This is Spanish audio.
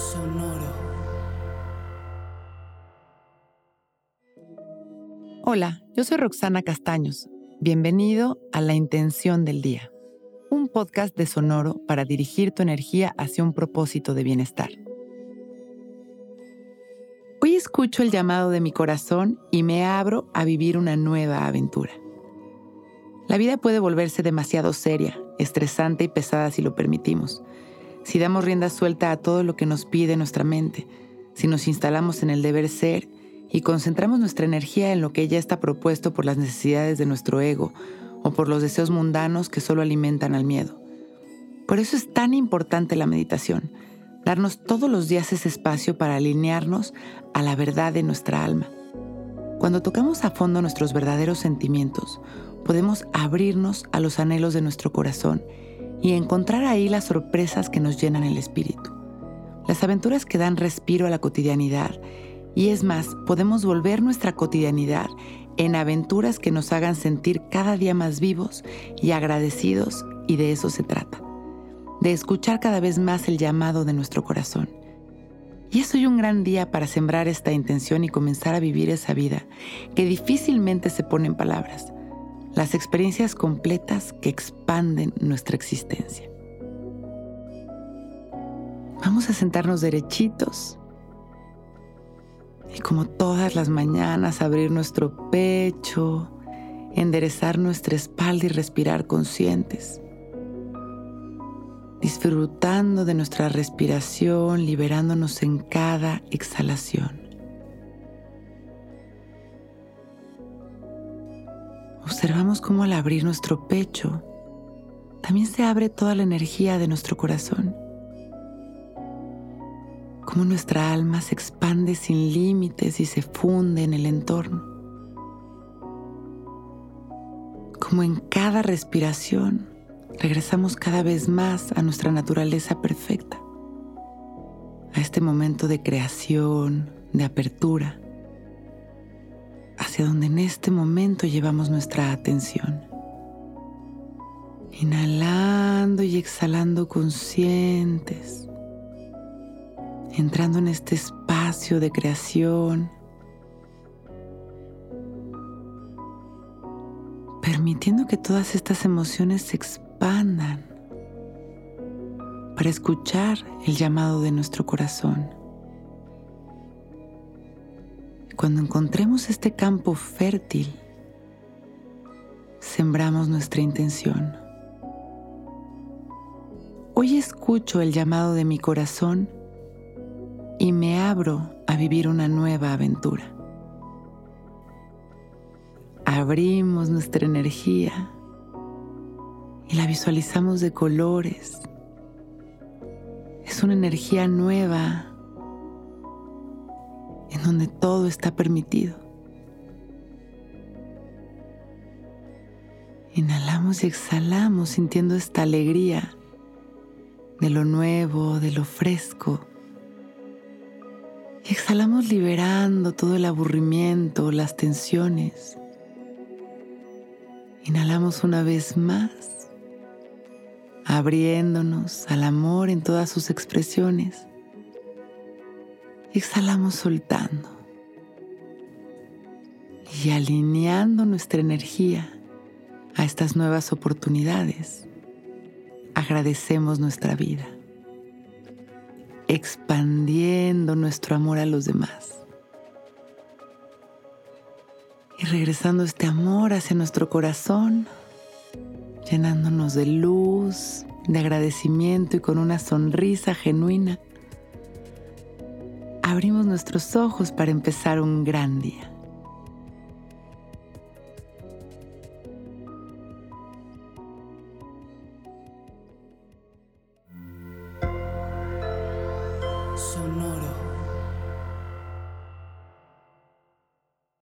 Sonoro. Hola, yo soy Roxana Castaños. Bienvenido a La Intención del Día, un podcast de Sonoro para dirigir tu energía hacia un propósito de bienestar. Hoy escucho el llamado de mi corazón y me abro a vivir una nueva aventura. La vida puede volverse demasiado seria, estresante y pesada si lo permitimos. Si damos rienda suelta a todo lo que nos pide nuestra mente, si nos instalamos en el deber ser y concentramos nuestra energía en lo que ya está propuesto por las necesidades de nuestro ego o por los deseos mundanos que solo alimentan al miedo. Por eso es tan importante la meditación darnos todos los días ese espacio para alinearnos a la verdad de nuestra alma. Cuando tocamos a fondo nuestros verdaderos sentimientos, podemos abrirnos a los anhelos de nuestro corazón y encontrar ahí las sorpresas que nos llenan el espíritu, las aventuras que dan respiro a la cotidianidad y es más, podemos volver nuestra cotidianidad en aventuras que nos hagan sentir cada día más vivos y agradecidos y de eso se trata de escuchar cada vez más el llamado de nuestro corazón. Y es hoy un gran día para sembrar esta intención y comenzar a vivir esa vida que difícilmente se pone en palabras, las experiencias completas que expanden nuestra existencia. Vamos a sentarnos derechitos y como todas las mañanas abrir nuestro pecho, enderezar nuestra espalda y respirar conscientes disfrutando de nuestra respiración, liberándonos en cada exhalación. Observamos cómo al abrir nuestro pecho, también se abre toda la energía de nuestro corazón. Cómo nuestra alma se expande sin límites y se funde en el entorno. Como en cada respiración regresamos cada vez más a nuestra naturaleza perfecta, a este momento de creación, de apertura, hacia donde en este momento llevamos nuestra atención. Inhalando y exhalando conscientes, entrando en este espacio de creación, permitiendo que todas estas emociones se expandan para escuchar el llamado de nuestro corazón. Cuando encontremos este campo fértil, sembramos nuestra intención. Hoy escucho el llamado de mi corazón y me abro a vivir una nueva aventura. Abrimos nuestra energía y la visualizamos de colores. Es una energía nueva en donde todo está permitido. Inhalamos y exhalamos sintiendo esta alegría de lo nuevo, de lo fresco. Y exhalamos liberando todo el aburrimiento, las tensiones. Inhalamos una vez más abriéndonos al amor en todas sus expresiones. Exhalamos soltando y alineando nuestra energía a estas nuevas oportunidades. Agradecemos nuestra vida, expandiendo nuestro amor a los demás y regresando este amor hacia nuestro corazón llenándonos de luz, de agradecimiento y con una sonrisa genuina, abrimos nuestros ojos para empezar un gran día.